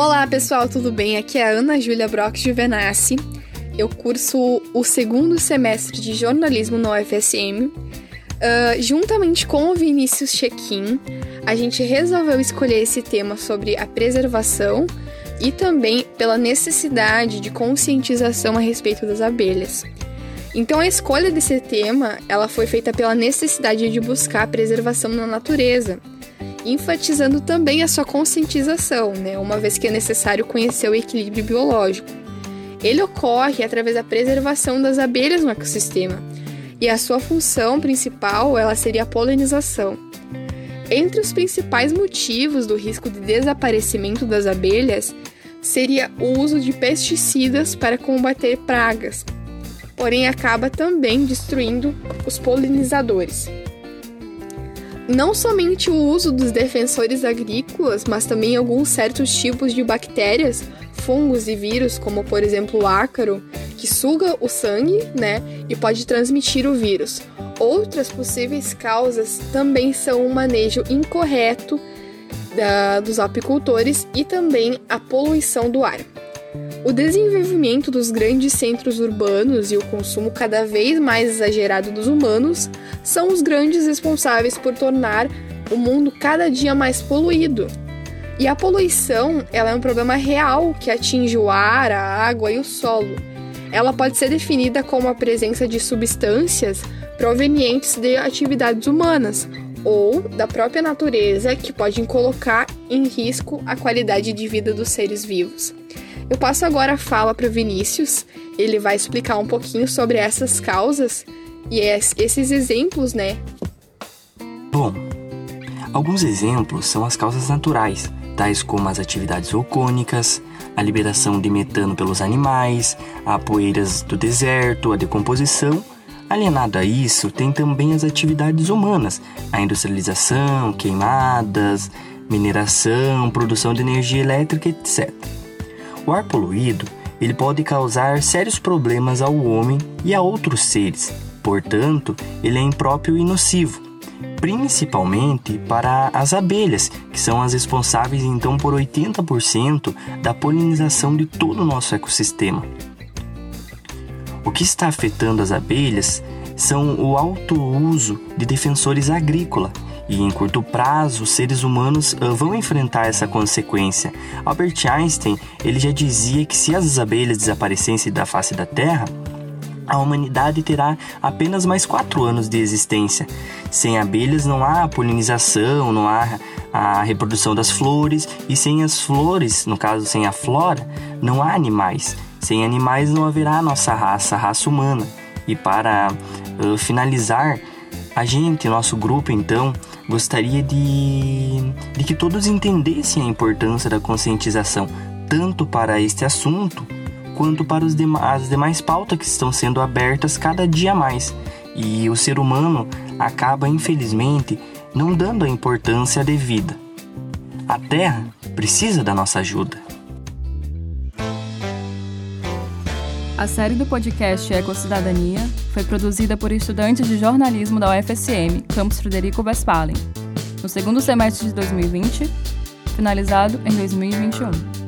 Olá pessoal, tudo bem? Aqui é a Ana Júlia Brock Juvenassi. Eu curso o segundo semestre de jornalismo na UFSM. Uh, juntamente com o Vinícius Chequim, a gente resolveu escolher esse tema sobre a preservação e também pela necessidade de conscientização a respeito das abelhas. Então a escolha desse tema, ela foi feita pela necessidade de buscar a preservação na natureza enfatizando também a sua conscientização, né, uma vez que é necessário conhecer o equilíbrio biológico. Ele ocorre através da preservação das abelhas no ecossistema, e a sua função principal ela seria a polinização. Entre os principais motivos do risco de desaparecimento das abelhas seria o uso de pesticidas para combater pragas, porém acaba também destruindo os polinizadores não somente o uso dos defensores agrícolas, mas também alguns certos tipos de bactérias, fungos e vírus, como por exemplo o ácaro, que suga o sangue, né, e pode transmitir o vírus. Outras possíveis causas também são o manejo incorreto da, dos apicultores e também a poluição do ar. O desenvolvimento dos grandes centros urbanos e o consumo cada vez mais exagerado dos humanos são os grandes responsáveis por tornar o mundo cada dia mais poluído. E a poluição, ela é um problema real que atinge o ar, a água e o solo. Ela pode ser definida como a presença de substâncias provenientes de atividades humanas ou da própria natureza que podem colocar em risco a qualidade de vida dos seres vivos. Eu passo agora a fala para o Vinícius. Ele vai explicar um pouquinho sobre essas causas e esses exemplos, né? Bom, alguns exemplos são as causas naturais, tais como as atividades vulcânicas, a liberação de metano pelos animais, a poeiras do deserto, a decomposição. Alienado a isso, tem também as atividades humanas, a industrialização, queimadas, mineração, produção de energia elétrica, etc. O ar poluído ele pode causar sérios problemas ao homem e a outros seres. Portanto, ele é impróprio e nocivo, principalmente para as abelhas, que são as responsáveis então por 80% da polinização de todo o nosso ecossistema. O que está afetando as abelhas são o alto uso de defensores agrícolas e em curto prazo os seres humanos uh, vão enfrentar essa consequência. Albert Einstein ele já dizia que se as abelhas desaparecessem da face da Terra, a humanidade terá apenas mais quatro anos de existência. Sem abelhas não há polinização, não há a reprodução das flores, e sem as flores, no caso sem a flora, não há animais. Sem animais não haverá nossa raça, a raça humana. E para uh, finalizar, a gente, nosso grupo, então, gostaria de, de que todos entendessem a importância da conscientização, tanto para este assunto quanto para os as demais pautas que estão sendo abertas cada dia mais. E o ser humano acaba, infelizmente, não dando a importância devida. A Terra precisa da nossa ajuda. A série do podcast Ecocidadania foi produzida por estudantes de jornalismo da UFSM, Campus Frederico Westphalen, no segundo semestre de 2020, finalizado em 2021.